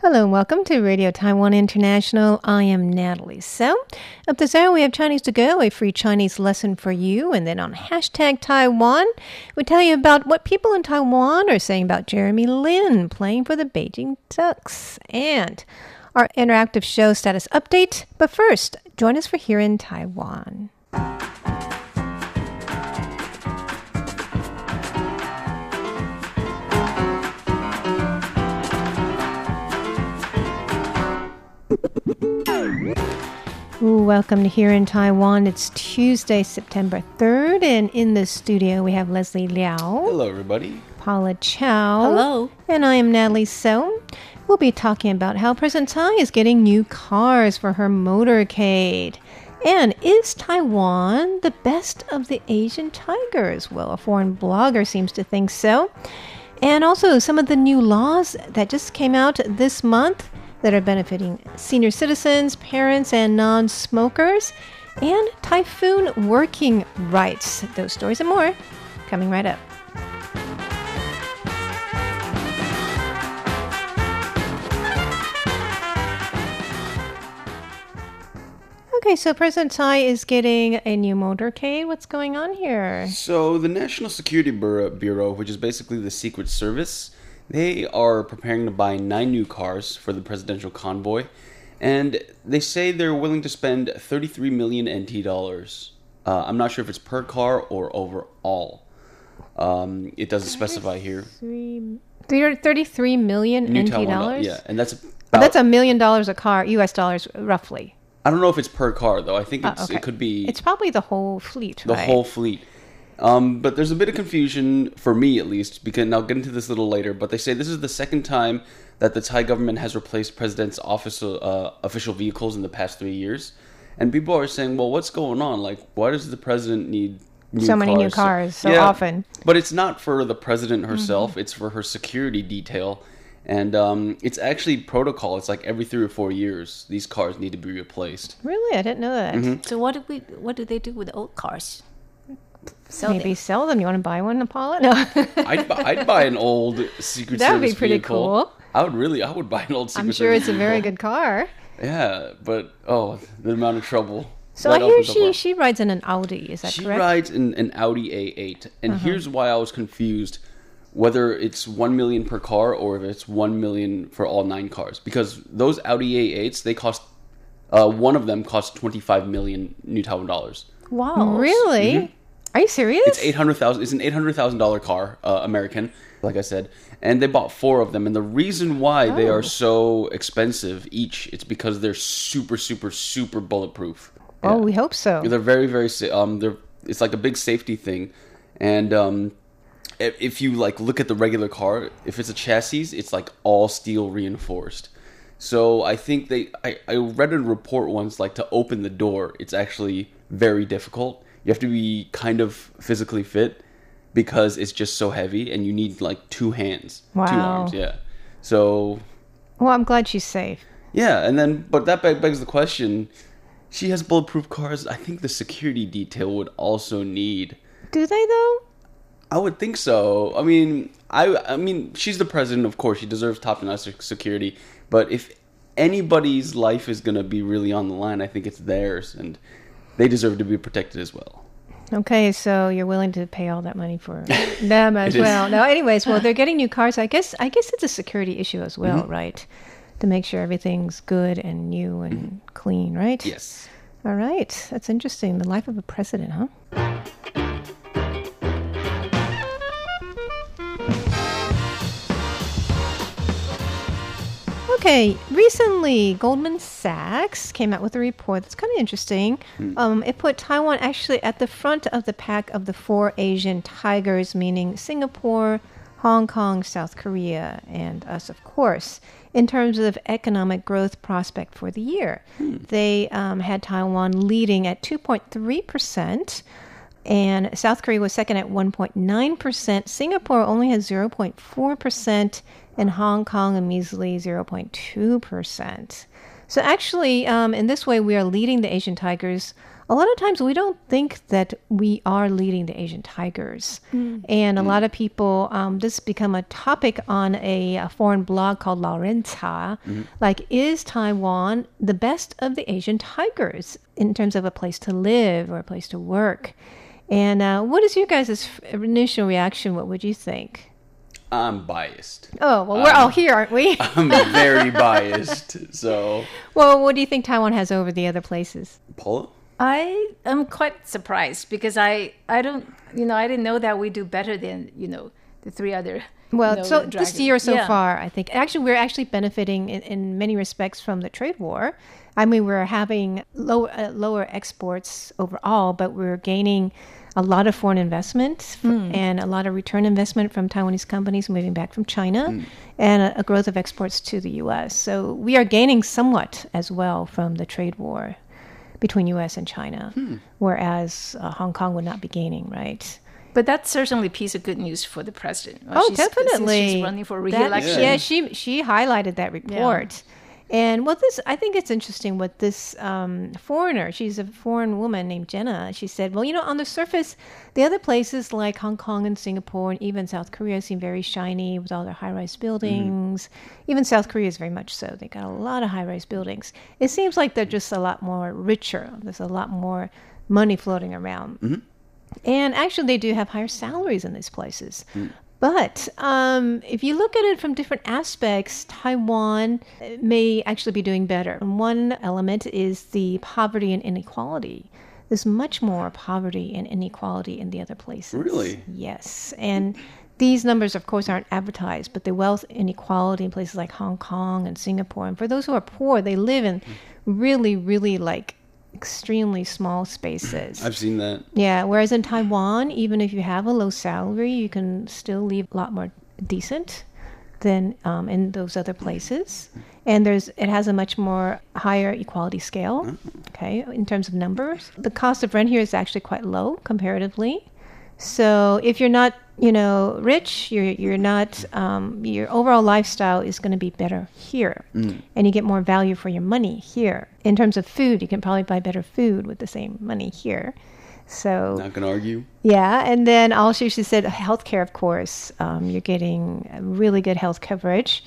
Hello and welcome to Radio Taiwan International. I am Natalie. So, up this hour we have Chinese to go, a free Chinese lesson for you. And then on hashtag Taiwan, we tell you about what people in Taiwan are saying about Jeremy Lin playing for the Beijing Ducks and our interactive show status update. But first, join us for Here in Taiwan. Ooh, welcome to Here in Taiwan. It's Tuesday, September 3rd, and in the studio we have Leslie Liao, Hello, everybody. Paula Chow. Hello. And I am Natalie So. We'll be talking about how President Tsai is getting new cars for her motorcade. And is Taiwan the best of the Asian tigers? Well, a foreign blogger seems to think so. And also some of the new laws that just came out this month that are benefiting senior citizens, parents, and non smokers, and typhoon working rights. Those stories and more coming right up. Okay, so President Tsai is getting a new motorcade. What's going on here? So, the National Security Bureau, Bureau, which is basically the Secret Service, they are preparing to buy nine new cars for the presidential convoy, and they say they're willing to spend 33 million NT dollars. Uh, I'm not sure if it's per car or overall. Um, it doesn't specify here. Three, 33 million New NT Taiwan, dollars? Yeah, and that's But that's a million dollars a car, US dollars roughly. I don't know if it's per car though. I think Uh, okay. it could be It's probably the whole fleet, the right? whole fleet. Um, but there's a bit of confusion for me, at least, because and I'll get into this a little later. But they say this is the second time that the Tsai government has replaced president's office uh, official vehicles in the past three years, and people are saying, "Well, what's going on? Like, why does the president need?" New So many new cars so often. Mm-hmm. But it's not for the president herself; it's for her security detail, and um, it's actually protocol. It's like every three or four years, these cars need to be replaced. Really? I didn't know that. Mm-hmm. So what do we? What do they do with old cars? Sell Maybe them. sell them. You want to buy one, Apollo? No. I'd, bu- I'd buy an old Secret That would be pretty vehicle. cool. I would really, I would buy an old Secret I'm sure Service it's a very good car. Yeah, but oh, the amount of trouble. So I hear she she rides in an Audi. Is that she correct? Uh-huh. rides in an Audi A8, and here's why I was confused whether it's one million per car or if it's one million for all nine cars because those Audi A8s they cost uh, one of them costs 25 million New Taiwan dollars. Wow. Really? Are you serious? It's eight hundred thousand. It's an eight hundred thousand dollar car, uh, American, like I said, and they bought four of them. And the reason why they Oh. are so expensive each, it's because they're super, super, super bulletproof. Oh, we hope so. They're very, very. Um, they're it's like a big safety thing, and um, if, if you like look at the regular car, if it's a chassis, it's like all steel reinforced. So I think they. I, I read a report once, like to open the door, it's actually very difficult. You have to be kind of physically fit because it's just so heavy, and you need like two hands, two arms, yeah. So Well, I'm glad she's safe. yeah, and then but that begs the question: she has bulletproof cars. I think the security detail would also need. Do they though? I would think so. I mean, I I mean, she's the president, of course. She deserves top-notch security. But if anybody's life is gonna be really on the line, I think it's theirs, and they deserve to be protected as well. Okay, so you're willing to pay all that money for them as well. No, anyways, well, they're getting new cars. I guess I guess it's a security issue as well, Mm-hmm. right? To make sure everything's good and new and clean, right? Yes. All right, that's interesting. The life of a president, huh? Okay, recently Goldman Sachs came out with a report that's kind of interesting. Um, it put Taiwan actually at the front of the pack of the four Asian tigers, meaning Singapore, Hong Kong, South Korea, and us, of course, in terms of economic growth prospect for the year. They um, had Taiwan leading at 2.3%. And South Korea was second at 1.9%. Singapore only has 0.4%, and Hong Kong a measly 0.2%. So actually, um, in this way, we are leading the Asian tigers. A lot of times, we don't think that we are leading the Asian tigers, and a lot of people. Um, this has become a topic on a, a foreign blog called Laurenza. Like, is Taiwan the best of the Asian tigers in terms of a place to live or a place to work? And uh, what is your guys' initial reaction? What would you think? I'm biased. Oh, well, we're all here, aren't we? I'm very biased. So, well, what do you think Taiwan has over the other places? Paula? I am quite surprised because I I don't you know I didn't know that we do better than you know the three other. Well, you know, so this dragons. year so Yeah. far, I think actually we're actually benefiting in, in many respects from the trade war. I mean, we're having low, uh, lower exports overall, but we're gaining a lot of foreign investment f- hmm. and a lot of return investment from Taiwanese companies moving back from China, hmm. and a, a growth of exports to the U.S. So we are gaining somewhat as well from the trade war between U.S. and China, hmm. whereas uh, Hong Kong would not be gaining, right? But that's certainly a piece of good news for the president. Well, Oh, she's- since definitely. She's running for That- re-election. yeah, she she highlighted that report. And what this, I think it's interesting what this um, foreigner, she's a foreign woman named Jenna. She said, well, you know, on the surface, the other places like Hong Kong and Singapore and even South Korea seem very shiny with all their high rise mm-hmm. buildings. Even South Korea is very much so. They got a lot of high rise buildings. It seems like they're just a lot more richer. There's a lot more money floating around. Mm-hmm. And actually, they do have higher salaries in these places. Mm. But um, if you look at it from different aspects, Taiwan uh, may actually be doing better. One element is the poverty and inequality. There's much more poverty and inequality in the other places. Really? Yes. And these numbers, of course, aren't advertised, but the wealth inequality in places like Hong Kong and Singapore, and for those who are poor, they live in really, really like extremely small spaces. I've seen that. Yeah, whereas in Taiwan, even if you have a low salary, you can still live a lot more decent than um, in those other places. And there's it has a much more higher equality scale. Okay, in terms of numbers, the cost of rent here is actually quite low comparatively. So if you're not, you know, rich, you're you're not. Um, your overall lifestyle is going to be better here, and you get more value for your money here. In terms of food, you can probably buy better food with the same money here. So Not gonna argue. yeah, and then also she said healthcare, of course. Um, you're getting really good health coverage,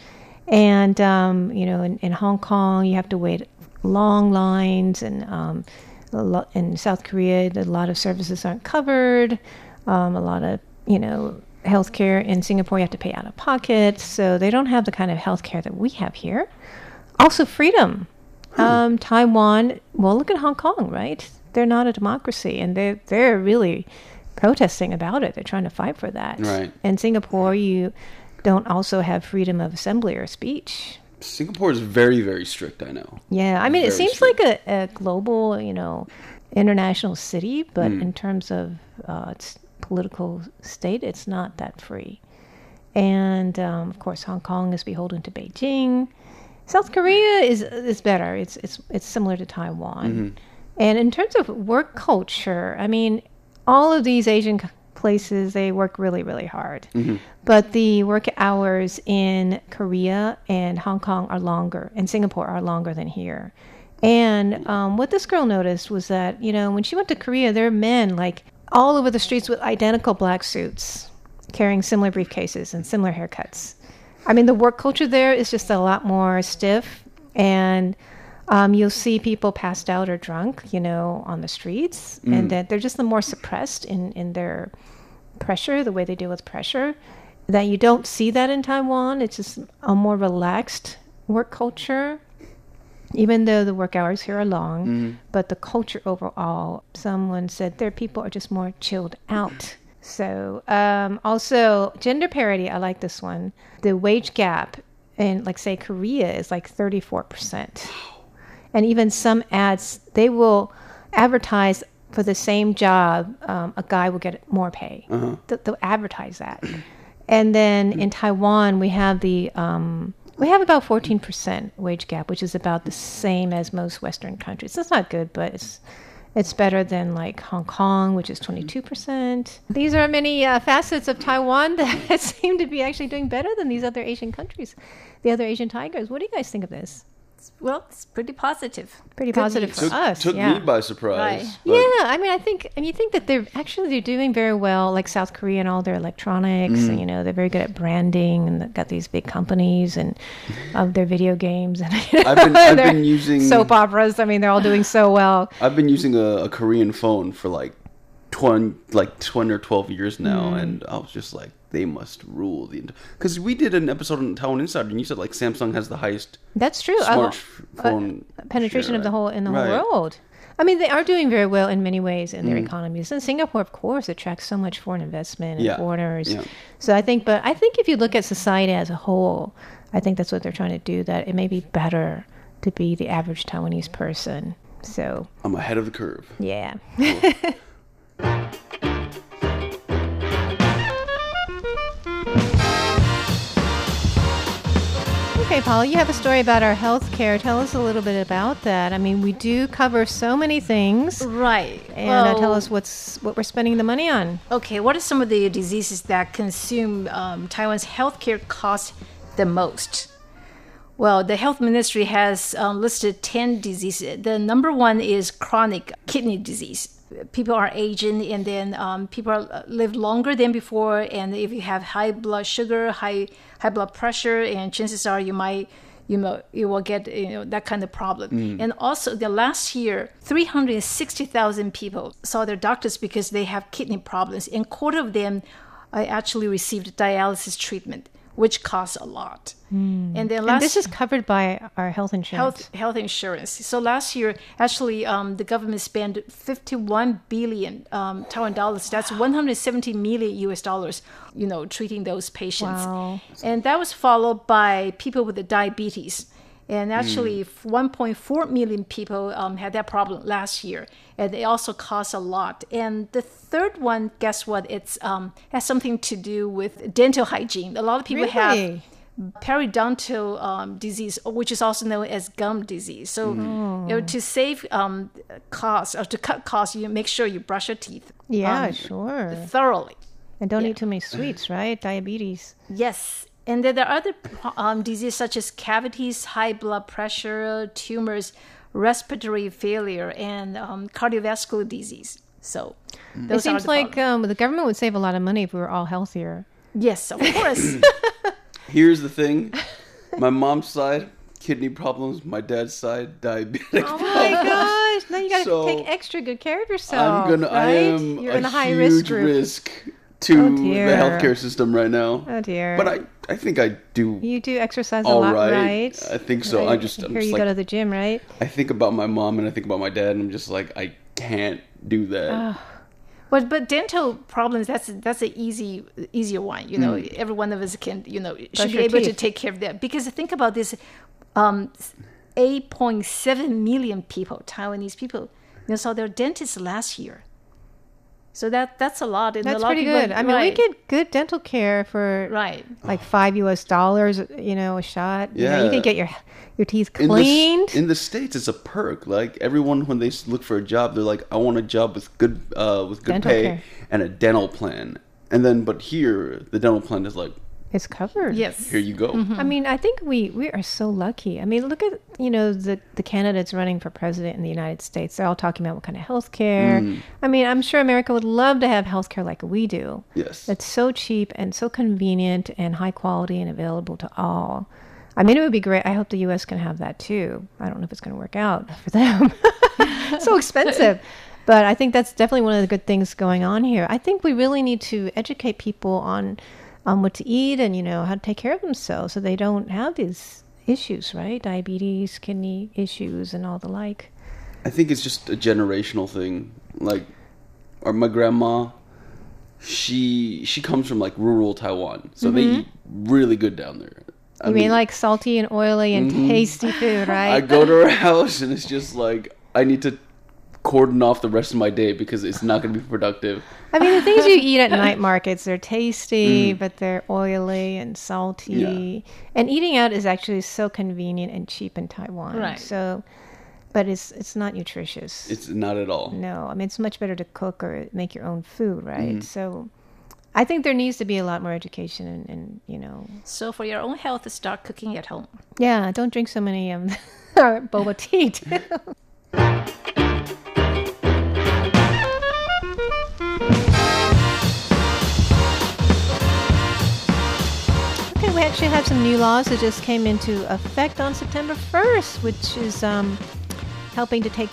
and um, you know, in, in Hong Kong, you have to wait long lines, and um, a lot, in South Korea, a lot of services aren't covered. Um, a lot of you know healthcare in Singapore, you have to pay out of pocket, so they don't have the kind of healthcare that we have here. Also, freedom. Um, Taiwan. Well, look at Hong Kong, right? They're not a democracy, and they're they're really protesting about it. They're trying to fight for that. Right. In Singapore, you don't also have freedom of assembly or speech. Singapore is very, very strict. I know. Yeah, I mean, it Very seems like a, a global, you know, international city, but in terms of uh, its political state, it's not that free. And um, of course, Hong Kong is beholden to Beijing. South Korea is is better. It's it's it's similar to Taiwan. And in terms of work culture, I mean, all of these Asian places they work really really hard. But the work hours in Korea and Hong Kong are longer, and Singapore are longer than here. And um, what this girl noticed was that you know when she went to Korea, there are men like all over the streets with identical black suits, carrying similar briefcases and similar haircuts. I mean, the work culture there is just a lot more stiff, and um, you'll see people passed out or drunk, you know, on the streets, and that they're just the more suppressed in in their pressure, the way they deal with pressure. That you don't see that in Taiwan. It's just a more relaxed work culture. Even though the work hours here are long, but the culture overall, someone said their people are just more chilled out. So, um, also gender parity, I like this one. The wage gap in, like, say, Korea is like 34%. And even some ads, they will advertise for the same job, um, a guy will get more pay. They'll, they'll advertise that. And then in Taiwan, we have the um, we have about 14% wage gap, which is about the same as most Western countries. That's not good, but it's It's better than like Hong Kong, which is 22%. These are many uh, facets of Taiwan that seem to be actually doing better than these other Asian countries, the other Asian tigers. What do you guys think of this? Well, it's pretty positive. Pretty Good positive news. for took, us. took yeah. me by surprise. Right. Yeah, I mean, I think, and you think that they're actually they're doing very well, like South Korea and all their electronics, Mm. and you know they're very good at branding, and they've got these big companies and of their video games, and you know, I've been- I've been using- soap operas. I mean, they're all doing so well. I've been using a, a Korean phone for like twenty, like twenty or twelve years now, Mm. and I was just like, they must rule the. Because we did an episode on Taiwan Insider, and you said like Samsung has the highest That's true. Uh, smartphone penetration share, of the whole in the Right. whole world. I mean, they are doing very well in many ways in their Mm. economies. And Singapore, of course, attracts so much foreign investment and Yeah, foreigners. yeah. So I think, but I think if you look at society as a whole, I think that's what they're trying to do. That it may be better to be the average Taiwanese person. So I'm ahead of the curve. yeah. Paula, you have a story about our health care. Tell us a little bit about that. I mean, we do cover so many things. Right. And uh, tell us what's what we're spending the money on. Okay, what are some of the diseases that consume um, Taiwan's healthcare costs the most? Well, the health ministry has um, listed 10 diseases. The number one is chronic kidney disease. People are aging and then um, people are, uh, live longer than before. And if you have high blood sugar, high, high blood pressure, and chances are you might you know you will get you know that kind of problem. And also the last year 360000 people saw their doctors because they have kidney problems. And quarter of them uh, actually received dialysis treatment which costs a lot and then And this is covered by our health insurance. health health insurance. So last year, actually, um, the government spent 51 billion um, Taiwan dollars. That's 170 million U.S. dollars. You know, treating those patients, Wow. and that was followed by people with the diabetes. And actually, 1.4 million people um, had that problem last year, and it also costs a lot. And the third one, guess what? It's um, has something to do with dental hygiene. A lot of people have periodontal um, disease, which is also known as gum disease. So, you know, to save um, costs or to cut costs, you make sure you brush your teeth yeah, um, sure. thoroughly. And don't eat too many sweets, right? Diabetes. Yes. And then there are other um, diseases such as cavities, high blood pressure, tumors, respiratory failure, and um, cardiovascular disease. So, It those are seems the like um, the government would save a lot of money if we were all healthier. yes, of course. Here's the thing: my mom's side, kidney problems. My dad's side, diabetic. Oh my gosh! Now you got to So, take extra good care of yourself. I'm gonna. I am You're a in the high huge risk group. risk to Oh, the healthcare system right now. Oh dear. But I, I think I do you do exercise a lot, right. right? I think so. I Right. just, I'm hear you like, go to the gym, right? I think about my mom and I think about my dad, and I'm just like, I can't do that. But but dental problems that's that's an easy easier one. You know, Mm. every one of us can you know should be your able to take care of that because think about this, um, eight point seven million people, Taiwanese people, you know, saw their dentist last year. So that that's a lot. And a That's lot of pretty people- good. I mean, right, we get good dental care for right. like five U.S. dollars. You know, a shot. You, know, you can get your your teeth In the, cleaned. in the states, it's a perk. Like everyone, when they look for a job, they're like, "I want a job with good, uh, with good Dental pay care. and a dental plan." And then, but here, the dental plan is like, it's covered. Yes. "Here you go." I mean, I think we we are so lucky. I mean, look at you know the the candidates running for president in the United States. They're all talking about what kind of health care. Mm. I mean, I'm sure America would love to have health care like we do. Yes. It's so cheap and so convenient and high quality and available to all. I mean, it would be great. I hope the U.S. can have that too. I don't know if it's going to work out for them. so expensive. But I think that's definitely one of the good things going on here. I think we really need to educate people on on what to eat and you know how to take care of themselves so they don't have these issues, right? Diabetes, kidney issues, and all the like. I think it's just a generational thing. Like, or my grandma, she she comes from like rural Taiwan, so they eat really good down there. I Mm-hmm. You mean, like salty and oily and tasty food, right? I go to her house and it's just like I need to cordon off the rest of my day because it's not going to be productive. I mean, the things you eat at night markets, they're tasty, but they're oily and salty. Yeah. And eating out is actually so convenient and cheap in Taiwan. Right. So, but it's it's not nutritious. It's not at all. no, I mean it's much better to cook or make your own food, right? Mm-hmm. So, I think there needs to be a lot more education and, and you know, So for your own health, start cooking at home. yeah, don't drink so many um boba tea. actually have some new laws that just came into effect on September 1st, which is um, helping to take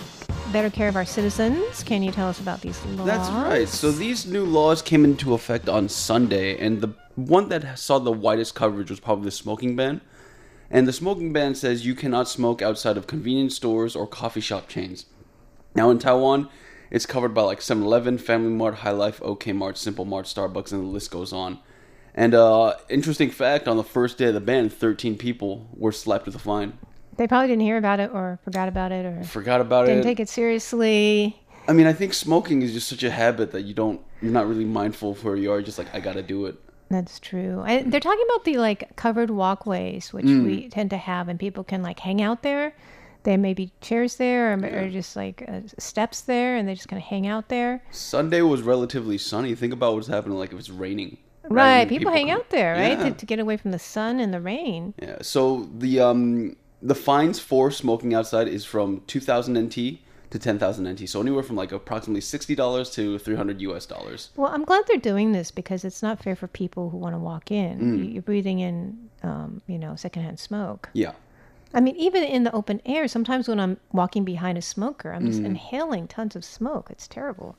better care of our citizens. Can you tell us about these laws? That's right. So these new laws came into effect on Sunday, and the one that saw the widest coverage was probably the smoking ban. And the smoking ban says you cannot smoke outside of convenience stores or coffee shop chains. Now in Taiwan, it's covered by like 7-Eleven, Family Mart, Hi-Life, OK Mart, Simple Mart, Starbucks, and the list goes on. And uh, interesting fact: on the first day of the ban, 13 people were slapped with a fine. They probably didn't hear about it or forgot about it or Forgot about didn't it. take it seriously. I mean, I think smoking is just such a habit that you don't, you're not really mindful for. You are just like, I gotta do it. That's true. I, they're talking about the like covered walkways, which Mm. we tend to have, and people can like hang out there. There may be chairs there, or, or just like uh, steps there, and they just kind of hang out there. Sunday was relatively sunny. Think about what's happening like if it's raining. Right, And people, hang come- out there, right, Yeah. to, to get away from the sun and the rain. Yeah. So the um the fines for smoking outside is from 2,000 NT to 10,000 NT. So anywhere from like approximately sixty dollars to 300 US dollars. Well, I'm glad they're doing this because it's not fair for people who want to walk in. Mm. You- You're breathing in, um, you know, secondhand smoke. Yeah. I mean, even in the open air, sometimes when I'm walking behind a smoker, I'm Mm. just inhaling tons of smoke. It's terrible.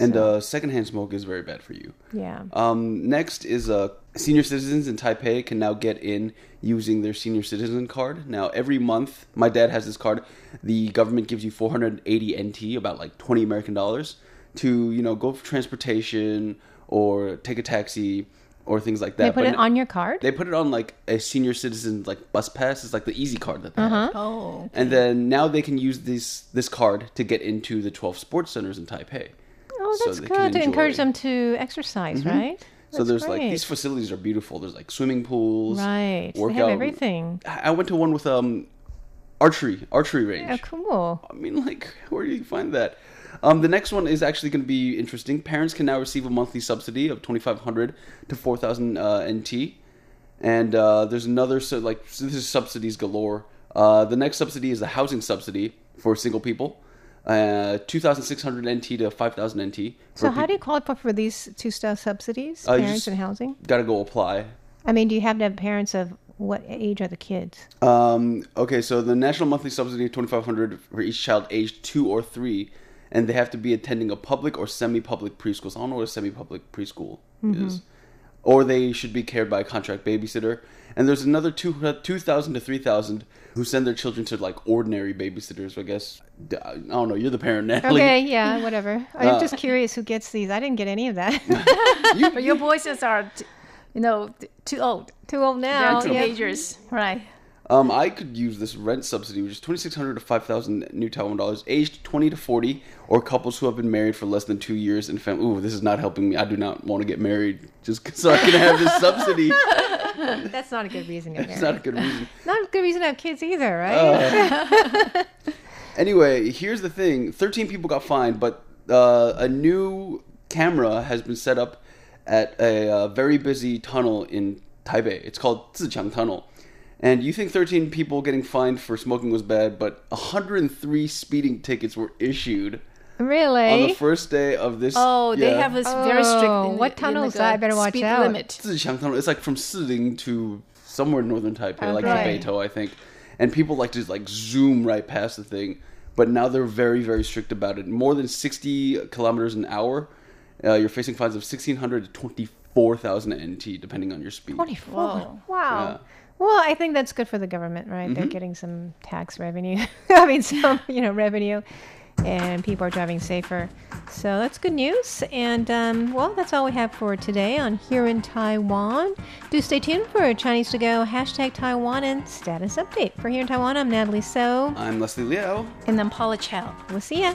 And So- uh, secondhand smoke is very bad for you. Yeah. Um, next is uh, senior citizens in Taipei can now get in using their senior citizen card. Now, every month, my dad has this card. The government gives you 480 NT, about like 20 American dollars, to you know go for transportation or take a taxi or things like that. They put But it n- on your card. They put it on like a senior citizen like bus pass. It's like the easy card that they have. Oh. And then now they can use this this card to get into the 12 sports centers in Taipei. So that's they can good to encourage Mm-hmm. them to exercise, right? So That's there's like these facilities are beautiful. There's like swimming pools, right. They have everything. I went to one with um archery archery range. Oh, cool. I mean, like, where do you find that? Um, the next one is actually going to be interesting. Parents can now receive a monthly subsidy of twenty five hundred to four thousand uh, NT, and uh, there's another so like so this is subsidies galore. Uh, the next subsidy is the housing subsidy for single people, uh, two thousand six hundred NT to five thousand NT. So, how do you qualify for these two star subsidies, Uh, parents and housing? Got to go apply. I mean, do you have to have parents of what age are the kids? Um, okay, so the national monthly subsidy of twenty five hundred for each child aged two or three, and they have to be attending a public or semi-public preschool. So I don't know what a semi-public preschool is, or they should be cared by a contract babysitter. And there's another two two thousand to three thousand who send their children to like ordinary babysitters. I guess I don't know. You're the parent, Natalie. Okay, yeah, whatever. I'm Uh, just curious who gets these. I didn't get any of that. But your voices are, t- you know, t- too old. Too old now. They're yeah. teenagers. Right. Um, I could use this rent subsidy, which is twenty six hundred to five thousand new Taiwan dollars, aged twenty to forty, or couples who have been married for less than two years and family. Ooh, this is not helping me. I do not want to get married just so I can have this subsidy. That's not a good reason to marry. not a good reason. Not a good reason to have kids either, right? Uh, Anyway, here's the thing: thirteen people got fined, but uh, a new camera has been set up at a uh, very busy tunnel in Taipei. It's called Zijiang Tunnel. And you think 13 people getting fined for smoking was bad, but 103 speeding tickets were issued really? on the first day of this. Oh, they have this very strict. Oh, in- what tunnel is like that? a I better watch speed out. Limit. Zijiang Tunnel. It's like from Shilin to somewhere in northern Taipei, like Okay. to Beitou, I think. And people like to like zoom right past the thing. But now they're very, very strict about it. More than 60 kilometers an hour, uh, you're facing fines of 1,600 to 24,000 NT, depending on your speed. 24. Whoa. Wow. Yeah. Mm-hmm. Well, I think that's good for the government, right? They're getting some tax revenue. I mean, some, you know, revenue. And people are driving safer. So that's good news. And, um, well, that's all we have for today on Here in Taiwan. Do stay tuned for Chinese to Go, hashtag Taiwan, and status update. For Here in Taiwan, I'm Natalie So. I'm Leslie Liao. And then Paula Chow. We'll see ya.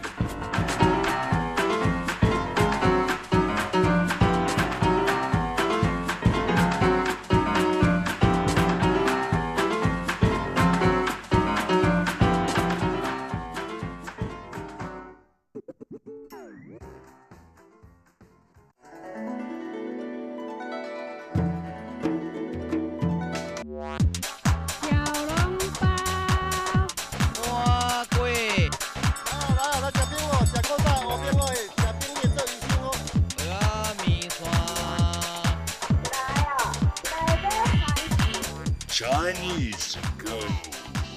Chinese go.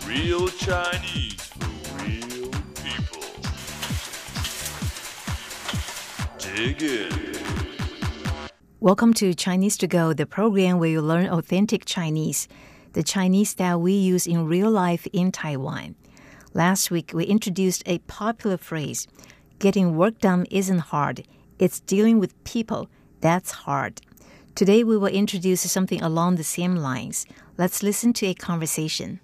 Real Chinese for real people. Dig in. Welcome to Chinese to Go, the program where you learn authentic Chinese, the Chinese that we use in real life in Taiwan. Last week, we introduced a popular phrase getting work done isn't hard, it's dealing with people that's hard. Today, we will introduce something along the same lines. Let's listen to a conversation.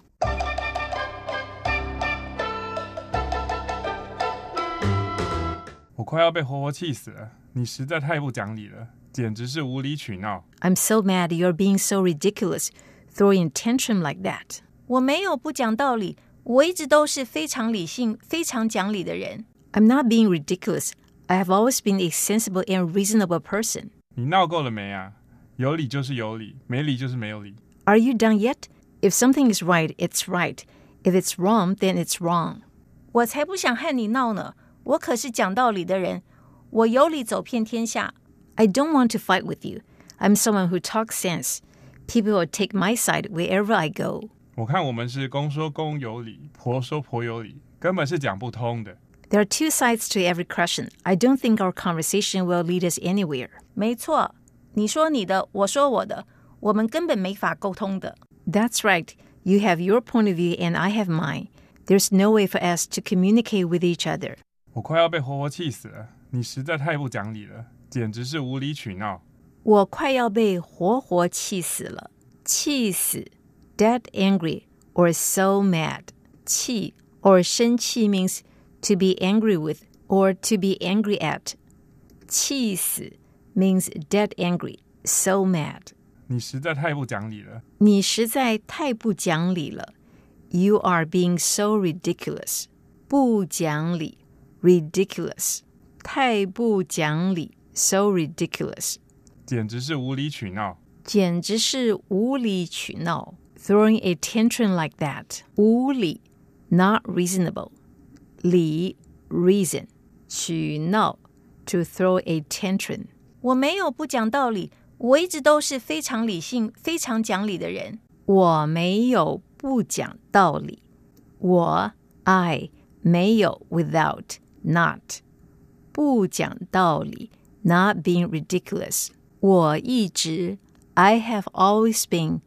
我快要被活活气死了！你实在太不讲理了，简直是无理取闹。 I'm so mad you're being so ridiculous, throwing tantrum like that. 我没有不讲道理，我一直都是非常理性、非常讲理的人。I'm not being ridiculous. I have always been a sensible and reasonable person. 你闹够了没啊？ 有理就是有理，没理就是没有理。 Are you done yet? If something is right, it's right. If it's wrong, then it's wrong. 我才不想和你闹呢！我可是讲道理的人，我有理走遍天下。I don't want to fight with you. I'm someone who talks sense. People will take my side wherever I go. 我看我们是公说公有理，婆说婆有理，根本是讲不通的。 There are two sides to every question. I don't think our conversation will lead us anywhere. 没错， 你说你的，我说我的，我们根本没法沟通的。That's right. You have your point of view and I have mine. There's no way for us to communicate with each other. 我快要被活活气死了！你实在太不讲理了，简直是无理取闹。我快要被活活气死了，气死，dead angry or so mad. 气 or 生气 means to be angry with or to be angry at. 气死 means dead angry, so mad. 你实在太不讲理了。你实在太不讲理了。You are being so ridiculous. 不讲理，ridiculous. 太不讲理，so ridiculous. 简直是无理取闹。简直是无理取闹，throwing a tantrum like that，无理，not reasonable，理 reason，取闹 to throw a tantrum。 我没有不讲道理，我一直都是非常理性、非常讲理的人。我没有不讲道理，我 I 没有 without not 不讲道理，not being ridiculous。我一直 I have always been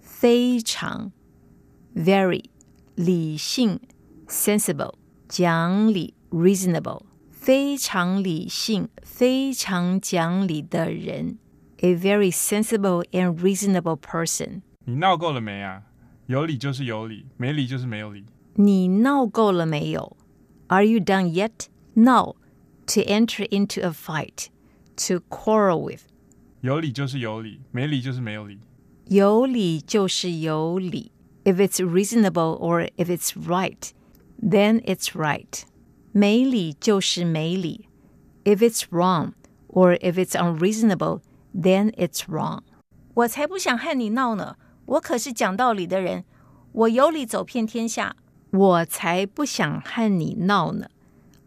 非常 very 理性 sensible 讲理 reasonable 非常理性、非常讲理的人，a very sensible and reasonable person。你闹够了没啊？有理就是有理，没理就是没有理。你闹够了没有？Are you done yet? No. To enter into a fight, to quarrel with. 有理就是有理，没理就是没有理。有理就是有理。If it's reasonable or if it's right, then it's right. 没理就是没理。If it's wrong or if it's unreasonable, then it's wrong. 我才不想和你闹呢！我可是讲道理的人，我有理走遍天下。我才不想和你闹呢！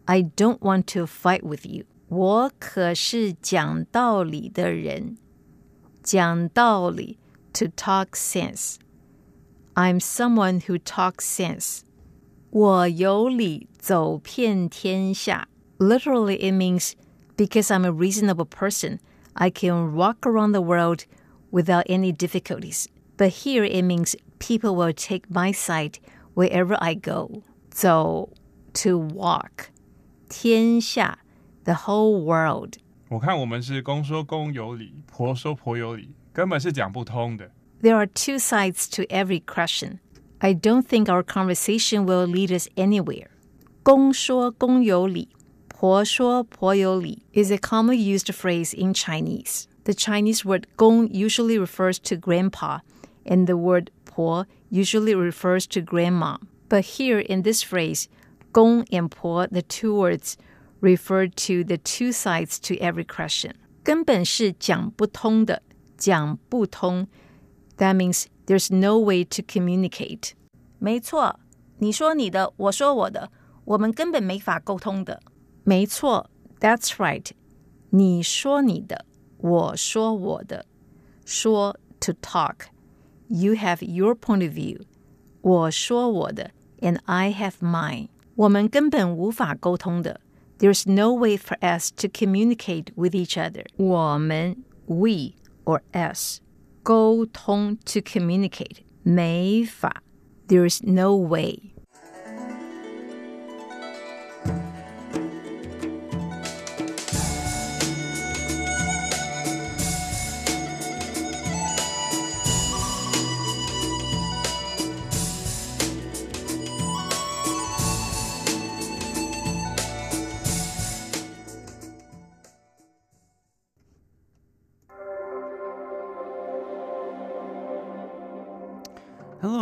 I don't want to fight with you. 我可是讲道理的人。讲道理 to talk sense. I'm someone who talks sense. 我有理 走遍天下. Literally, it means because I'm a reasonable person, I can walk around the world without any difficulties. But here it means people will take my side wherever I go. So, to walk. 天下 the whole world. 我看我们是公说公有理，婆说婆有理，根本是讲不通的。 There are two sides to every question. I don't think our conversation will lead us anywhere. 公说公有理，婆说婆有理 is a commonly used phrase in Chinese. The Chinese word 公 usually refers to grandpa, and the word 婆 usually refers to grandma. But here in this phrase, 公 and 婆, the two words, refer to the two sides to every question. 根本是讲不通的，讲不通 that means there's no way to communicate. 没错，你说你的，我说我的， 我们根本没法沟通的。没错，That's right。你说你的，我说我的。说 to talk， You have your point of view. 我说我的，and I have mine. 我们根本无法沟通的。There's no way for us to communicate with each other. 我们 we or us 沟通 to communicate 没法。There's no way.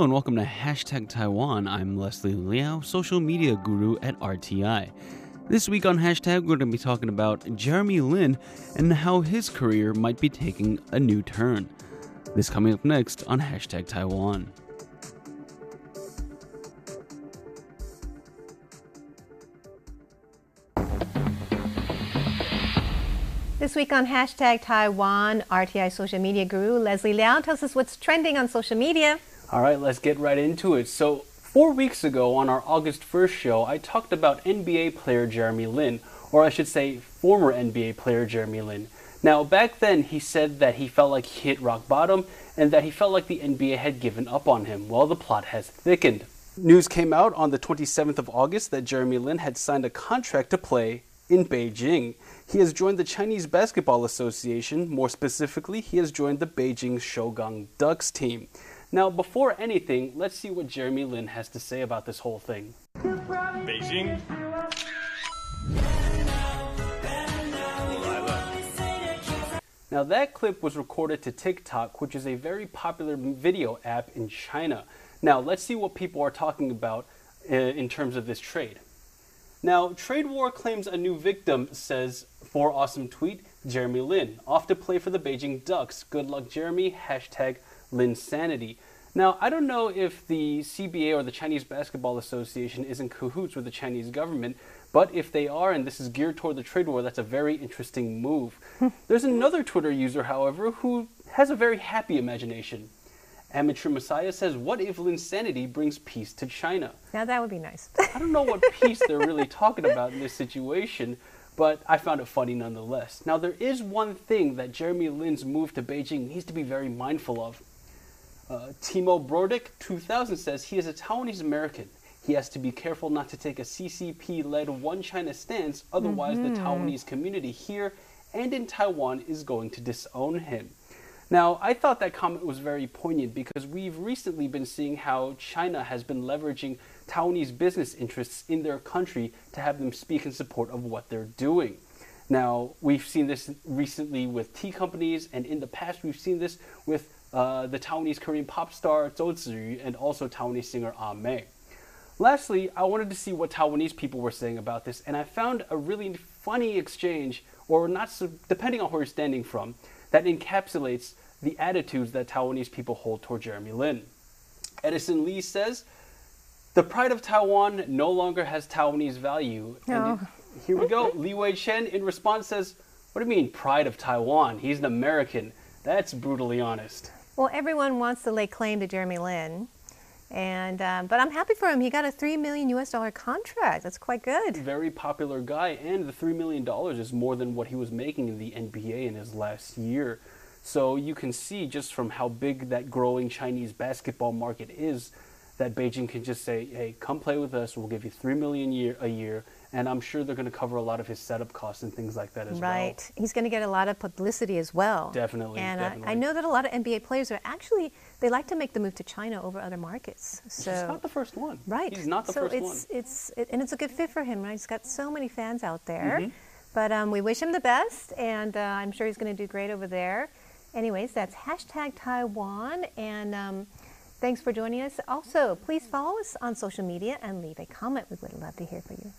And welcome to Hashtag Taiwan. I'm Leslie Liao, social media guru at RTI. This week on Hashtag, we're going to be talking about Jeremy Lin and how his career might be taking a new turn. This coming up next on Hashtag Taiwan. This week on hashtag Taiwan, RTI social media guru Leslie Liao tells us what's trending on social media. All right, let's get right into it. So, four weeks ago on our August 1st show, I talked about NBA player Jeremy Lin, or I should say, former NBA player Jeremy Lin. Now, back then, he said that he felt like he hit rock bottom and that he felt like the NBA had given up on him. Well, the plot has thickened. News came out on the 27th of August that Jeremy Lin had signed a contract to play in Beijing. He has joined the Chinese Basketball Association. More specifically, he has joined the Beijing Shougang Ducks team. Now, before anything, let's see what Jeremy Lin has to say about this whole thing. Beijing Now, that clip was recorded to TikTok, which is a very popular video app in China. Now, let's see what people are talking about uh, in terms of this trade. Now, Trade War claims a new victim, says for awesome tweet Jeremy Lin. Off to play for the Beijing Ducks. Good luck, Jeremy. Hashtag Linsanity. Now, I don't know if the CBA or the Chinese Basketball Association is in cahoots with the Chinese government, but if they are, and this is geared toward the trade war, that's a very interesting move. There's another Twitter user, however, who has a very happy imagination. Amateur Messiah says, What if Linsanity brings peace to China? Now that would be nice. I don't know what peace they're really talking about in this situation, but I found it funny nonetheless. Now, there is one thing that Jeremy Lin's move to Beijing needs to be very mindful of. Uh, Timo Brodick, 2000, says he is a Taiwanese American. He has to be careful not to take a CCP led one China stance, otherwise, the Taiwanese community here and in Taiwan is going to disown him. Now, I thought that comment was very poignant because we've recently been seeing how China has been leveraging Taiwanese business interests in their country to have them speak in support of what they're doing. Now, we've seen this recently with tea companies, and in the past, we've seen this with uh, the Taiwanese Korean pop star Zhou Ziyu and also Taiwanese singer Ah Mei. Lastly, I wanted to see what Taiwanese people were saying about this, and I found a really funny exchange, or not so, depending on where you're standing from, that encapsulates the attitudes that Taiwanese people hold toward Jeremy Lin. Edison Lee says, The pride of Taiwan no longer has Taiwanese value. And Oh. it- here we go. Li Wei Chen in response says, What do you mean, pride of Taiwan? He's an American. That's brutally honest. Well, everyone wants to lay claim to Jeremy Lin. And um, but I'm happy for him. He got a three million U.S. dollar contract. That's quite good. Very popular guy, and the $3 million is more than what he was making in the NBA in his last year. So you can see just from how big that growing Chinese basketball market is that Beijing can just say, hey, come play with us. We'll give you $3 million year, a year. And I'm sure they're going to cover a lot of his setup costs and things like that as well. Right. He's going to get a lot of publicity as well. Definitely, And I- I, know that a lot of NBA players are actually they like to make the move to China over other markets. So He's not the first one. Right. He's not the so first it's, one. It's it, and it's a good fit for him, right? He's got so many fans out there. Mm-hmm. But um, we wish him the best, and uh, I'm sure he's going to do great over there. Anyways, that's hashtag Taiwan, and um, thanks for joining us. Also, please follow us on social media and leave a comment. We would love to hear from you.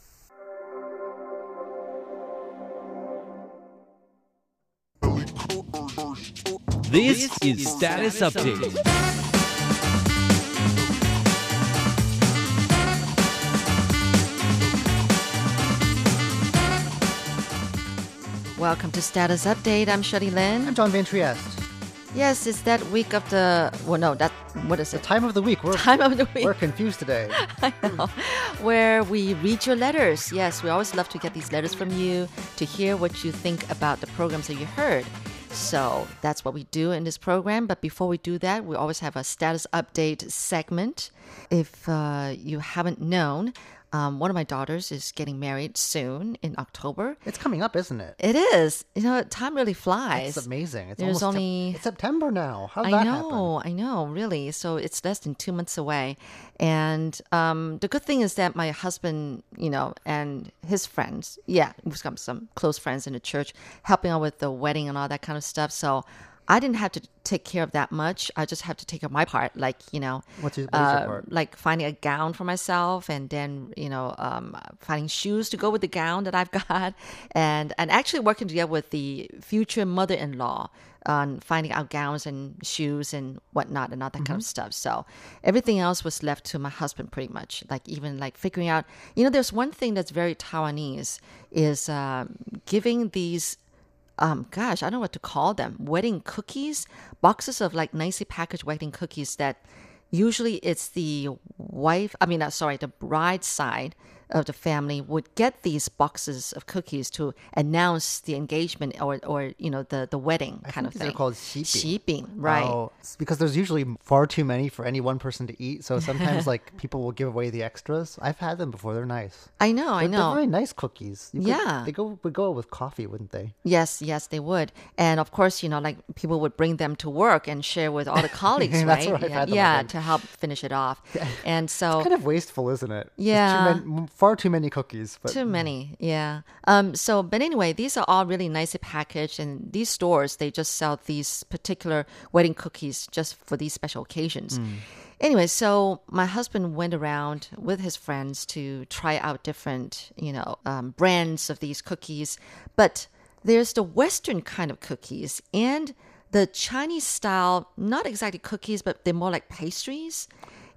This is Status Update. Welcome to Status Update. I'm Shirley Lin. I'm John Van Trieste. Yes, it's that week of the. Well, no, that. What is The time of the week. We're, Time of the week. we're confused today. I know, where we read your letters. Yes, we always love to get these letters from you to hear what you think about the programs that you heard. So that's what we do in this program. But before we do that, we always have a status update segment. If uh, you haven't known, um, one of my daughters is getting married soon in October. It's coming up, isn't it? It is. You know, time really flies. It's amazing. It's There's almost only- it's September now. How did I that happen? know, I know, really. So it's less than two months away. And um, the good thing is that my husband, you know, and his friends, yeah, we've got some close friends in the church helping out with the wedding and all that kind of stuff. So I didn't have to take care of that much. I just have to take care of my part, like, you know, What's your- what is your uh, part? like finding a gown for myself and then, you know, um, finding shoes to go with the gown that I've got and, and actually working together with the future mother-in-law on finding out gowns and shoes and whatnot and all that kind of stuff. So everything else was left to my husband pretty much. Like even like figuring out, you know, there's one thing that's very Taiwanese is um giving these um, gosh, I don't know what to call them. Wedding cookies, boxes of like nicely packaged wedding cookies that usually it's the wife, I mean, uh, sorry, the bride side of the family would get these boxes of cookies to announce the engagement or, or you know, the, the wedding I kind of thing. called xiping. Xiping, oh, right. Oh, because there's usually far too many for any one person to eat. So sometimes, like, people will give away the extras. I've had them before. They're nice. I know, I They're, know. they're very nice cookies. Could- Yeah. they go would go with coffee, wouldn't they? Yes, yes, they would. And of course, you know, like people would bring them to work and share with all the colleagues, right? Yeah, yeah to help finish it off. And so it's Kind of wasteful, isn't it? Yeah. Far too many cookies. But Too many, yeah. Um. So, but anyway, these are all really nicely packaged, and these stores they just sell these particular wedding cookies just for these special occasions. Anyway, so my husband went around with his friends to try out different, you know, um, brands of these cookies, but there's the Western kind of cookies and the Chinese style, not exactly cookies, but they're more like pastries.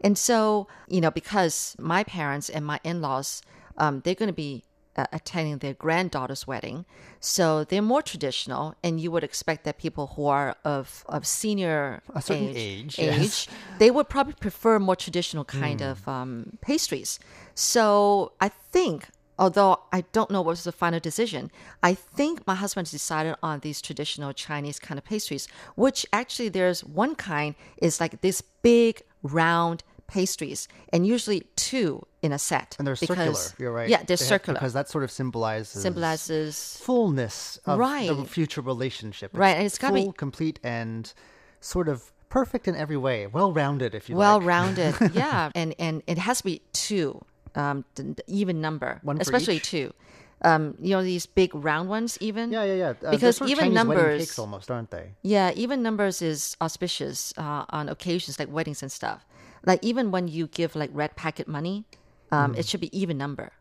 And so, you know, because my parents and my in laws, um, they're going to be uh, attending their granddaughter's wedding. So they're more traditional, and you would expect that people who are of, of senior A certain age, age, yes. they would probably prefer more traditional kind of um, pastries. So I think, although I don't know what was the final decision, I think my husband decided on these traditional Chinese kind of pastries, which actually there's one kind is like this big round pastries, and usually two in a set. and they're circular. You're right. Yeah, they're They have- circular. because that sort of symbolizes symbolizes fullness of the future relationship. Right, and it's gotta be- complete, and sort of perfect in every way. Well rounded, if you well like. rounded yeah and and it has to be two um even number One especially each? two um you know these big round ones even Yeah, yeah, yeah. Uh, because even Chinese numbers cakes almost, aren't they? yeah even numbers is auspicious uh, on occasions like weddings and stuff like even when you give like red packet money um it should be even number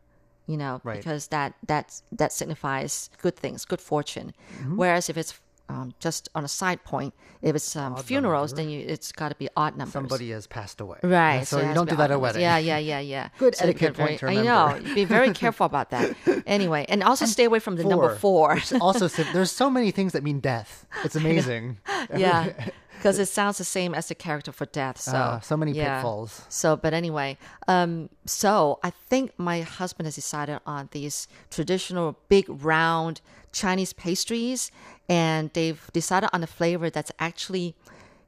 you know Mm-hmm. Right. because that that that signifies good things good fortune Mm-hmm. whereas if it's um, just on a side point if it's um, funerals then you, it's got to be odd numbers Somebody has passed away. Right. So, it you don't do that at a numbers. wedding. Yeah, yeah, yeah, yeah. Good So etiquette get point to I know. Be very careful about that. Anyway, and also stay away from the number four. Also, there's so many things that mean death. It's amazing. yeah. Because it sounds the same as the character for death. So Ah, so many yeah. pitfalls. So, but anyway, um, so I think my husband has decided on these traditional big round Chinese pastries, and they've decided on a flavor that's actually,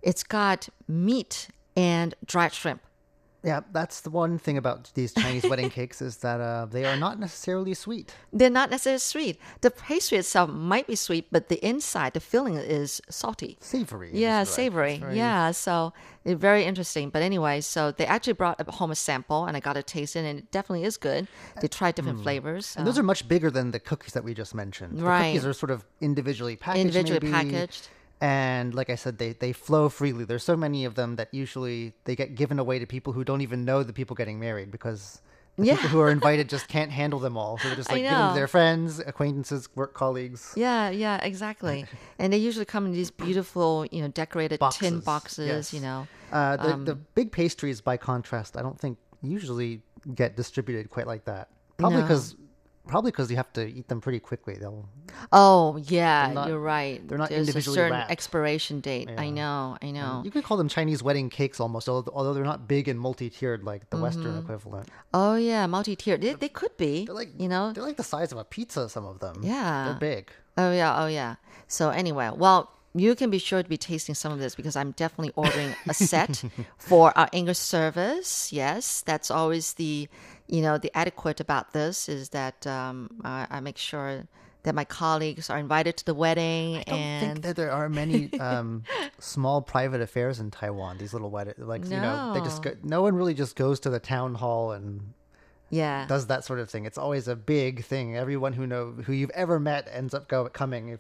it's got meat and dried shrimp. Yeah, that's the one thing about these Chinese wedding cakes is that uh, they are not necessarily sweet. They're not necessarily sweet. The pastry itself might be sweet, but the inside, the filling is salty. Savory. Yeah, right. savory. Very- Yeah, so it's very interesting. But anyway, so they actually brought home a sample, and I got to taste it, and it definitely is good. They tried different flavors. Hmm. And those are much bigger than the cookies that we just mentioned. The Right. cookies are sort of individually packaged. Individually maybe, packaged. And like I said, they, they flow freely. There's so many of them that usually they get given away to people who don't even know the people getting married because the Yeah. people who are invited just can't handle them all. So they're just like giving them to their friends, acquaintances, work colleagues. Yeah, yeah, exactly. and they usually come in these beautiful, you know, decorated tin Boxes, boxes. yes. You know, Uh, the, Um, the big pastries, by contrast, I don't think usually get distributed quite like that. Probably No. Probably because you have to eat them pretty quickly. They'll Oh yeah, not- you're right. they're not There's individually a certain wrapped. expiration date. I know, I know. You could call them Chinese wedding cakes almost, although, they're not big and multi-tiered like the Western mm-hmm. equivalent. Oh yeah, multi-tiered. They, they could be. They're like you know. they're like the size of a pizza. Some of them. Yeah. they're big. Oh yeah, oh yeah. So anyway, well, you can be sure to be tasting some of this because I'm definitely ordering a set for our English service. Yes, that's always the, you know, the adequate about this is that um, I, I make sure that my colleagues are invited to the wedding I don't and think that there are many um, small private affairs in Taiwan. These little wedding, like you know, they just No. go, no one really just goes to the town hall and yeah. does that sort of thing. It's always a big thing. Everyone who know who you've ever met ends up go coming.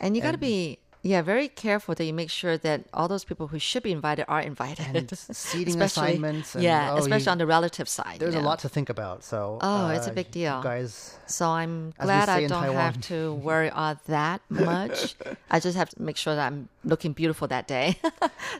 And you got to be yeah very careful that you make sure that all those people who should be invited are invited. And seating Especially- assignments and, yeah, oh, especially you- on the relative side. there's you a lot to think about. So Oh, it's a uh, big you deal. guys. So I'm glad I don't Taiwan. have to worry all that much. I just have to make sure that I'm looking beautiful that day.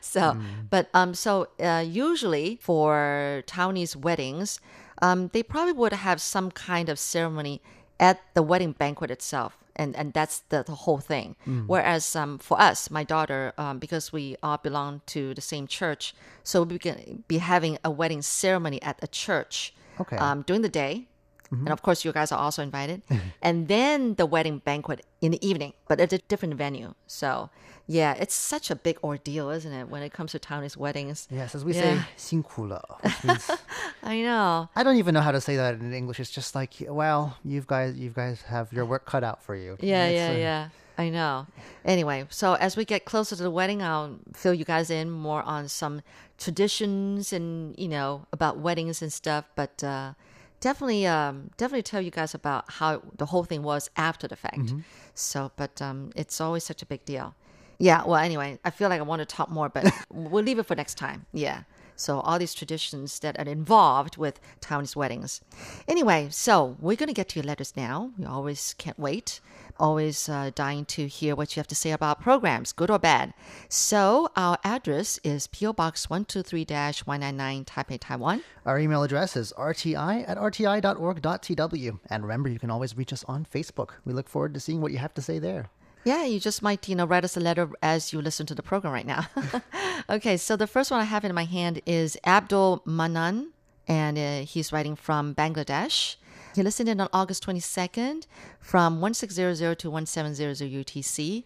so, Hmm. but um, so uh, usually for Taiwanese weddings, um, they probably would have some kind of ceremony at the wedding banquet itself. And, and that's the, the whole thing. Hmm. Whereas um, for us, my daughter, um, because we all belong to the same church, so we can be having a wedding ceremony at a church Okay. um, during the day. And of course, you guys are also invited. and then the wedding banquet in the evening, but at a different venue. So, yeah, it's such a big ordeal, isn't it, when it comes to Taiwanese weddings? Yes, as we Yeah. say, 辛苦了, which means I know. I don't even know how to say that in English. It's just like, well, you guys, you guys have your work cut out for you. Yeah, It's, yeah, uh, yeah. I know. Anyway, so as we get closer to the wedding, I'll fill you guys in more on some traditions and you know about weddings and stuff. But uh, definitely, um, definitely tell you guys about how the whole thing was after the fact. So, but um, it's always such a big deal. Yeah. Well, anyway, I feel like I want to talk more, but we'll leave it for next time. Yeah. So all these traditions that are involved with Taiwanese weddings. Anyway, so we're going to get to your letters now. We always can't wait. Always uh, dying to hear what you have to say about programs, good or bad. So our address is PO Box 123-199 Taipei, Taiwan. Our email address is rti at rti.org.tw. And remember, you can always reach us on Facebook. We look forward to seeing what you have to say there. Yeah, you just might, you know, write us a letter as you listen to the program right now. okay, so the first one I have in my hand is Abdul Manan, and uh, he's writing from Bangladesh. He listened in on August 22nd from 1600 to 1700 UTC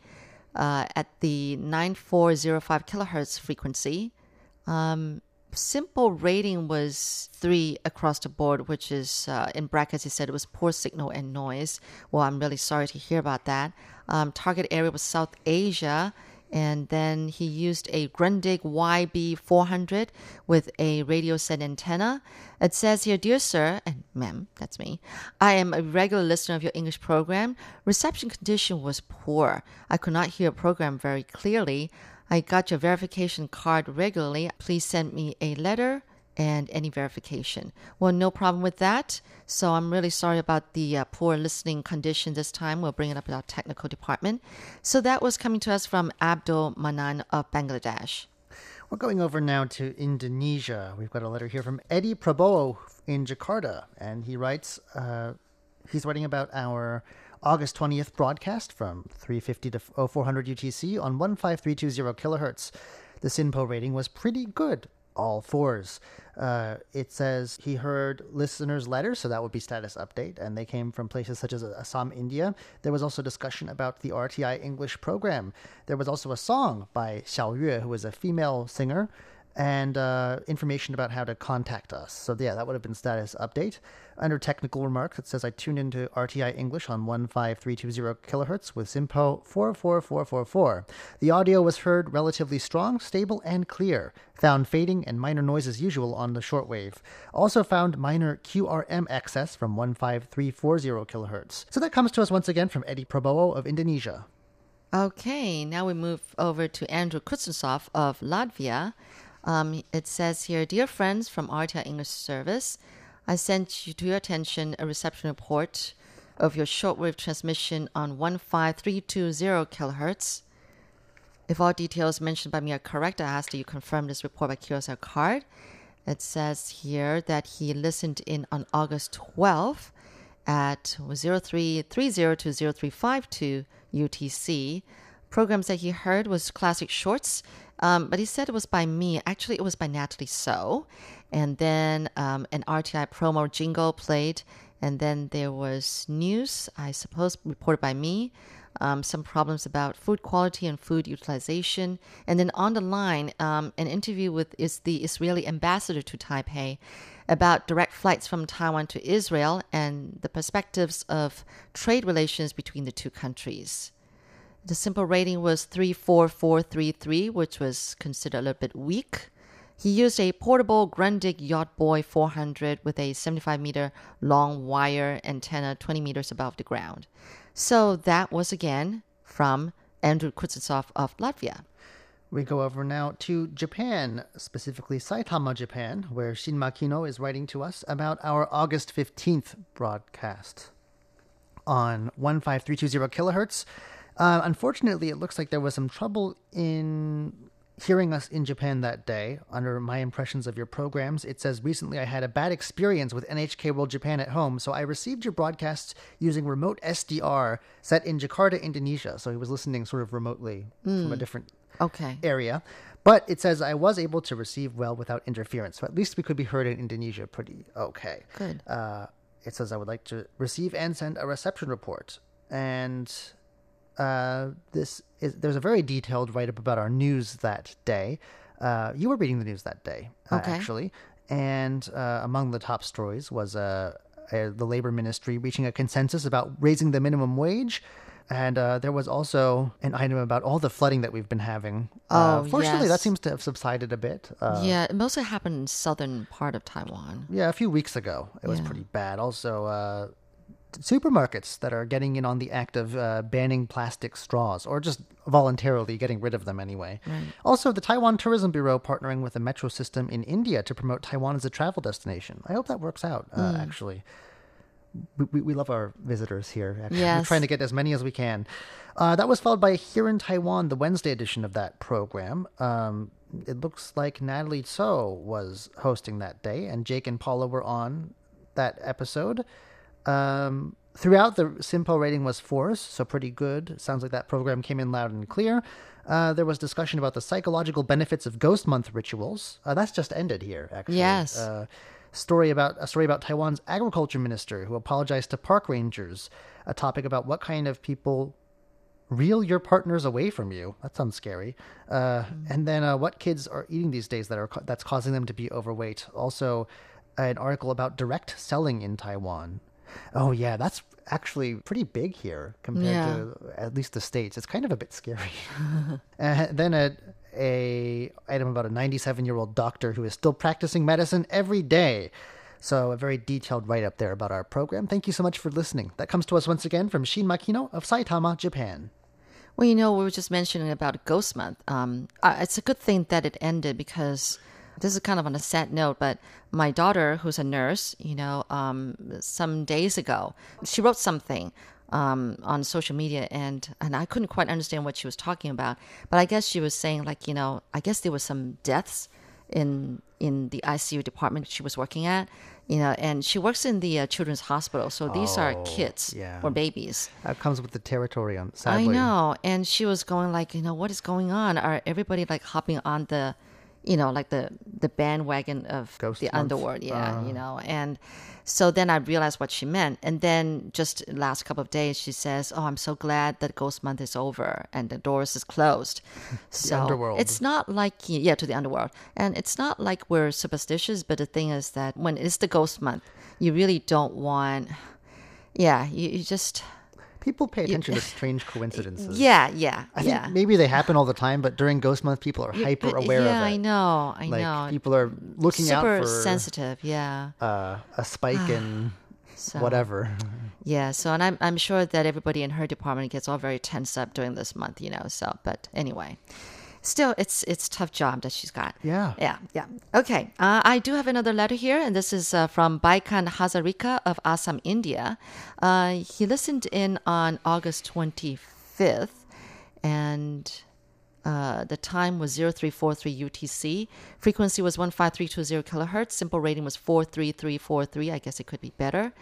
uh, at the 9405 kilohertz frequency. Um, SINPO rating was three across the board, which is uh, in brackets. He said it was poor signal and noise. Well, I'm really sorry to hear about that. Um, target area was South Asia, and then he used a Grundig YB400 with a radio set antenna. It says here, dear sir and ma'am, that's me. I am a regular listener of your English program. Reception condition was poor. I could not hear a program very clearly. I got your verification card regularly. Please send me a letter and any verification. Well, no problem with that. So I'm really sorry about the uh, poor listening condition this time. We'll bring it up in our technical department. So that was coming to us from Abdul Manan of Bangladesh. We're going over now to Indonesia. We've got a letter here from Eddie Prabowo in Jakarta, and he writes, uh, he's writing about our August 20th broadcast from 350 to 0400 UTC on 15320 kilohertz. The SINPO rating was pretty good, all fours. Uh, it says he heard listeners' letters, so that would be status update, and they came from places such as Assam, India. There was also discussion about the RTI English program. There was also a song by Xiao Yue, who is a female singer, and uh, information about how to contact us. So, yeah, that would have been status update. Under technical remarks, it says I tuned into RTI English on 15320 kilohertz with SINPO 44444. The audio was heard relatively strong, stable, and clear. Found fading and minor noise as usual on the shortwave. Also found minor QRM excess from 15340 kilohertz. So that comes to us once again from Eddie Prabowo of Indonesia. Okay, now we move over to Andrew Kuznetsov of Latvia. Um, it says here, Dear friends from RTI English Service, I sent you to your attention a reception report of your shortwave transmission on 15320 kilohertz. If all details mentioned by me are correct, I ask that you confirm this report by QSL card. It says here that he listened in on August 12th at 0330 to 0352 UTC. Programs that he heard was classic shorts, um, but he said it was by me. Actually, it was by Natalie So. And then um, an RTI promo jingle played. And then there was news, I suppose, reported by me. Um, some problems about food quality and food utilization. And then on the line, um, an interview with is the Israeli ambassador to Taipei about direct flights from Taiwan to Israel and the perspectives of trade relations between the two countries. The SINPO rating was 34433, which was considered a little bit weak. He used a portable Grundig Yacht Boy 400 with a 75 meter long wire antenna 20 meters above the ground. So that was again from Andrew Kuznetsov of Latvia. We go over now to Japan, specifically Saitama, Japan, where Shin Makino is writing to us about our August 15th broadcast on 15320 kilohertz. Uh, unfortunately, it looks like there was some trouble in hearing us in Japan that day. Under my impressions of your programs, it says recently I had a bad experience with NHK World Japan at home, so I received your broadcasts using remote SDR set in Jakarta, Indonesia. So he was listening sort of remotely from a different Okay. area. But it says I was able to receive well without interference. So at least we could be heard in Indonesia pretty okay. Good. Uh, it says I would like to receive and send a reception report. And uh, this is there's a very detailed write up about our news that day. Uh, you were reading the news that day, uh, Okay. actually. And uh, among the top stories was uh, uh, the labor ministry reaching a consensus about raising the minimum wage. And uh, there was also an item about all the flooding that we've been having. uh, Oh, fortunately, that seems to have subsided a bit. Uh, yeah, it mostly happened in southern part of Taiwan. yeah, a few weeks ago, it was pretty bad. Also, uh, supermarkets that are getting in on the act of uh, banning plastic straws, or just voluntarily getting rid of them anyway. Also, the Taiwan Tourism Bureau partnering with the metro system in India to promote Taiwan as a travel destination. I hope that works out. Uh, Hmm. Actually, we, we, we love our visitors here. Actually. We're trying to get as many as we can. Uh, that was followed by Here in Taiwan, the Wednesday edition of that program. Um, it looks like Natalie So was hosting that day, and Jake and Paula were on that episode. Um, throughout, the SINPO rating was fours, so pretty good. Sounds like that program came in loud and clear. Uh, there was discussion about the psychological benefits of Ghost Month rituals. Uh, that's just ended here, actually. Yes. Uh, story about a story about Taiwan's agriculture minister who apologized to park rangers. A topic about what kind of people reel your partners away from you. That sounds scary. Uh, And then uh, what kids are eating these days that are that's causing them to be overweight. Also, an article about direct selling in Taiwan. Oh yeah, that's actually pretty big here compared Yeah. to at least the states. It's kind of a bit scary. and then a a item about a 97 year old doctor who is still practicing medicine every day. So a very detailed write up there about our program. Thank you so much for listening. That comes to us once again from Shin Makino of Saitama, Japan. Well, you know, we were just mentioning about Ghost Month. Um, uh, it's a good thing that it ended because this is kind of on a sad note, but my daughter, who's a nurse, you know, um, some days ago, she wrote something um, on social media, and and I couldn't quite understand what she was talking about. But I guess she was saying like, you know, I guess there was some deaths in in the ICU department she was working at, you know, and she works in the uh, children's hospital, so these are Oh, kids yeah. or babies. That comes with the territory sadly. I know. And she was going like, you know, what is going on? Are everybody like hopping on the, you know, like the the bandwagon of Ghost the month? underworld? Yeah, Uh. you know. And so then I realized what she meant. And then just last couple of days, she says, "Oh, I'm so glad that Ghost Month is over and the doors is closed." so underworld. it's not like yeah to the underworld, and it's not like we're superstitious. But the thing is that when it's the Ghost Month, you really don't want. Yeah, you, you just People pay attention to strange coincidences. yeah yeah I think yeah. maybe they happen all the time, but during Ghost Month, people are hyper aware yeah, of it. I know. I like know. people are looking Super out for sensitive. Yeah. uh, a spike in So, whatever. Yeah. So, and I'm I'm sure that everybody in her department gets all very tense up during this month. You know. So, but anyway, still, it's it's tough job that she's got. Yeah. Yeah. Yeah. Okay. Uh, I do have another letter here, and this is uh, from Baikan Hazarika of Assam, India. Uh, he listened in on August 25th, and uh, the time was 0343 UTC. Frequency was 15320 kilohertz. SINPO rating was 43343. I guess it could be better.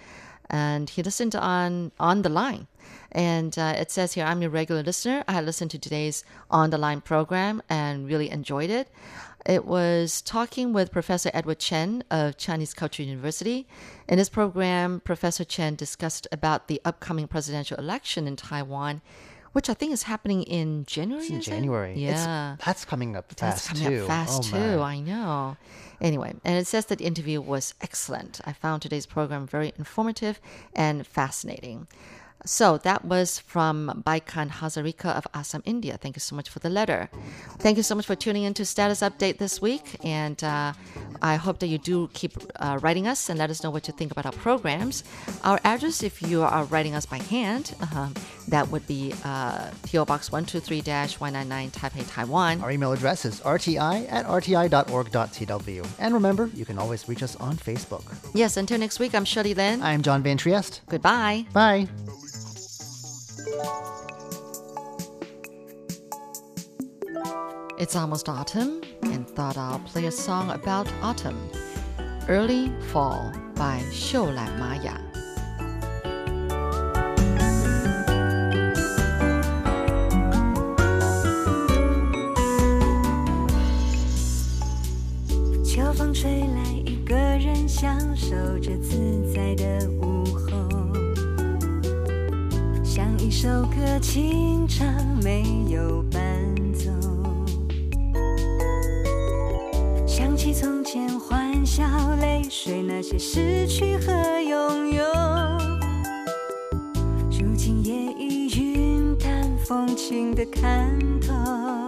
And he listened on on the line. And uh, it says here, I'm your regular listener. I listened to today's on the line program and really enjoyed it. It was talking with Professor Edward Chen of Chinese Culture University. In this program, Professor Chen discussed about the upcoming presidential election in Taiwan, which I think is happening in January. It's in is it? January. It's- Yeah. that's coming up That's fast coming too. up fast Oh, too. my. I know. Anyway, and it says that the interview was excellent. I found today's program very informative and fascinating. So that was from Baikan Hazarika of Assam, India. Thank you so much for the letter. Thank you so much for tuning in to Status Update this week. And uh, I hope that you do keep uh, writing us and let us know what you think about our programs. Our address, if you are writing us by hand, um, that would be uh, PO Box 123 199 Taipei, Taiwan. Our email address is rti at rti.org.tw. And remember, you can always reach us on Facebook. Yes, until next week, I'm Shirley Lin. I'm John Van Trieste. Goodbye. Bye. It's almost autumn, and thought I'll play a song about autumn. Early Fall by 秀兰玛雅。秋风吹来，一个人享受着自在的午 一首歌清唱，没有伴奏。想起从前欢笑、泪水，那些失去和拥有，如今也已云淡风轻的看透。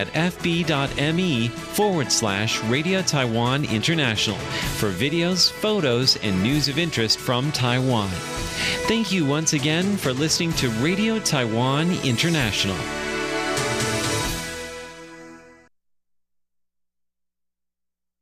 at fb.me forward slash Radio Taiwan International for videos, photos, and news of interest from Taiwan. Thank you once again for listening to Radio Taiwan International.